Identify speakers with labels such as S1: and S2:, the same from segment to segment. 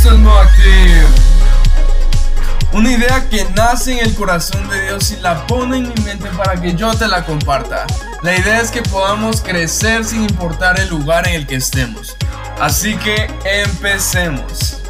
S1: Es Moactive. Una idea que nace en el corazón de Dios y la pone en mi mente para que yo te la comparta. La idea es que podamos crecer sin importar el lugar en el que estemos. Así que empecemos.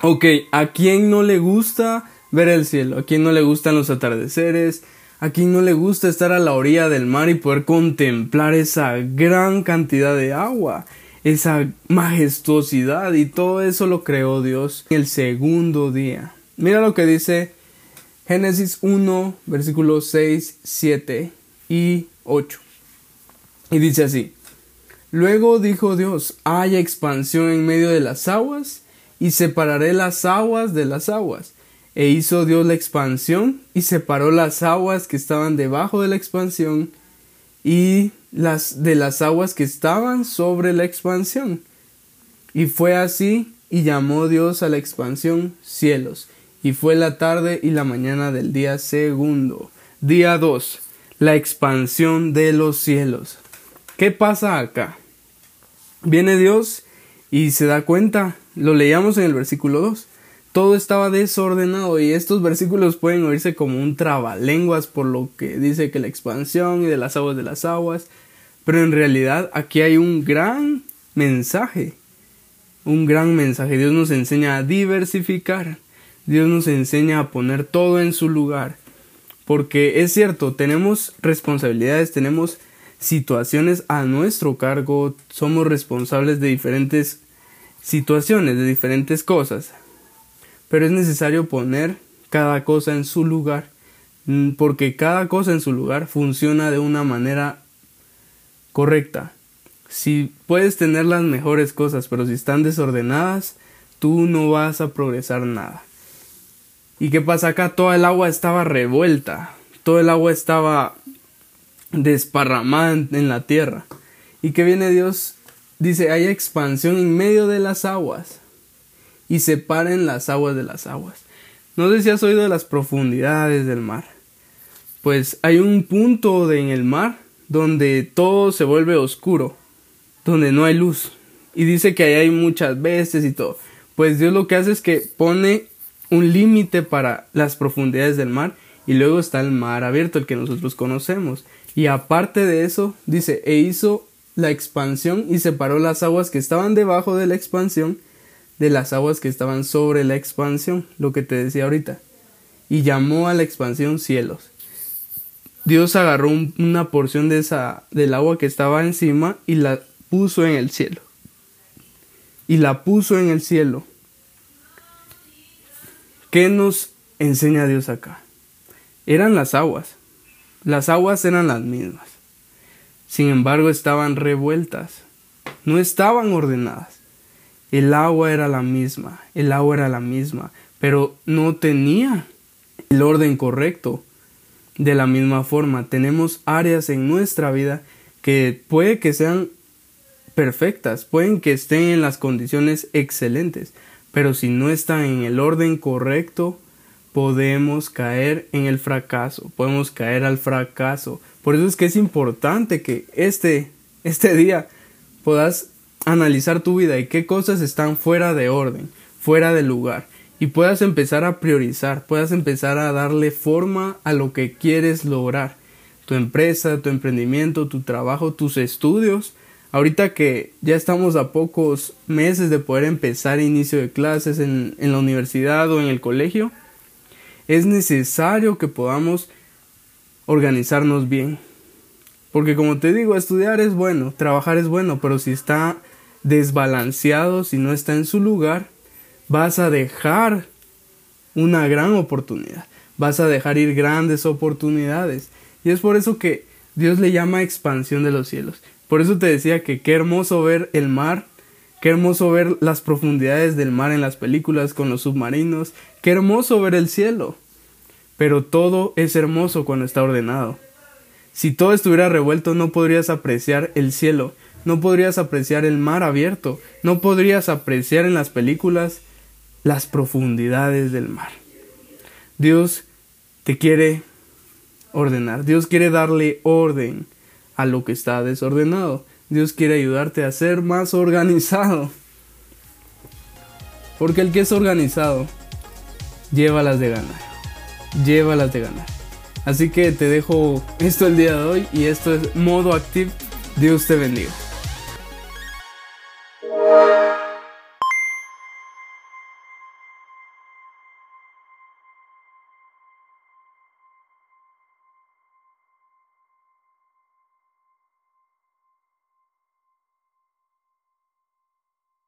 S1: Ok, ¿a quién no le gusta ver el cielo? ¿A quién no le gustan los atardeceres? ¿A no le gusta estar a la orilla del mar y poder contemplar esa gran cantidad de agua? Esa majestuosidad y todo eso lo creó Dios en el segundo día. Mira lo que dice Génesis 1, versículos 6, 7 y 8. Y dice así. Luego dijo Dios, haya expansión en medio de las aguas y separaré las aguas de las aguas. E hizo Dios la expansión y separó las aguas que estaban debajo de la expansión y las de las aguas que estaban sobre la expansión. Y fue así y llamó Dios a la expansión cielos. Y fue la tarde y la mañana del día segundo. Día 2. La expansión de los cielos. ¿Qué pasa acá? Viene Dios y se da cuenta lo leíamos en el versículo 2. Todo estaba desordenado y estos versículos pueden oírse como un trabalenguas por lo que dice que la expansión y de las aguas de las aguas, pero en realidad aquí hay un gran mensaje, un gran mensaje. Dios nos enseña a diversificar, Dios nos enseña a poner todo en su lugar, porque es cierto, tenemos responsabilidades, tenemos situaciones a nuestro cargo, somos responsables de diferentes situaciones, de diferentes cosas. Pero es necesario poner cada cosa en su lugar, mm, porque cada cosa en su lugar funciona de una manera correcta. Si puedes tener las mejores cosas, pero si están desordenadas, tú no vas a progresar nada. ¿Y qué pasa acá? Toda el agua estaba revuelta, todo el agua estaba desparramada en la tierra. ¿Y que viene Dios Dice, hay expansión en medio de las aguas y separen las aguas de las aguas. No sé si has oído de las profundidades del mar. Pues hay un punto en el mar donde todo se vuelve oscuro, donde no hay luz. Y dice que ahí hay muchas veces y todo. Pues Dios lo que hace es que pone un límite para las profundidades del mar y luego está el mar abierto, el que nosotros conocemos. Y aparte de eso, dice, e hizo la expansión y separó las aguas que estaban debajo de la expansión de las aguas que estaban sobre la expansión, lo que te decía ahorita, y llamó a la expansión cielos. Dios agarró una porción de esa del agua que estaba encima y la puso en el cielo. Y la puso en el cielo. ¿Qué nos enseña Dios acá? Eran las aguas. Las aguas eran las mismas. Sin embargo, estaban revueltas, no estaban ordenadas. El agua era la misma, el agua era la misma, pero no tenía el orden correcto. De la misma forma, tenemos áreas en nuestra vida que puede que sean perfectas, pueden que estén en las condiciones excelentes, pero si no están en el orden correcto, podemos caer en el fracaso, podemos caer al fracaso, por eso es que es importante que este, este día puedas analizar tu vida y qué cosas están fuera de orden, fuera de lugar, y puedas empezar a priorizar, puedas empezar a darle forma a lo que quieres lograr, tu empresa, tu emprendimiento, tu trabajo, tus estudios. Ahorita que ya estamos a pocos meses de poder empezar inicio de clases en, en la universidad o en el colegio, es necesario que podamos organizarnos bien. Porque como te digo, estudiar es bueno, trabajar es bueno, pero si está desbalanceado, si no está en su lugar, vas a dejar una gran oportunidad, vas a dejar ir grandes oportunidades. Y es por eso que Dios le llama expansión de los cielos. Por eso te decía que qué hermoso ver el mar, qué hermoso ver las profundidades del mar en las películas con los submarinos, qué hermoso ver el cielo. Pero todo es hermoso cuando está ordenado. Si todo estuviera revuelto no podrías apreciar el cielo, no podrías apreciar el mar abierto, no podrías apreciar en las películas las profundidades del mar. Dios te quiere ordenar, Dios quiere darle orden a lo que está desordenado. Dios quiere ayudarte a ser más organizado. Porque el que es organizado, llévalas de ganar. Llévalas de ganar. Así que te dejo esto el día de hoy y esto es modo activo. Dios te bendiga.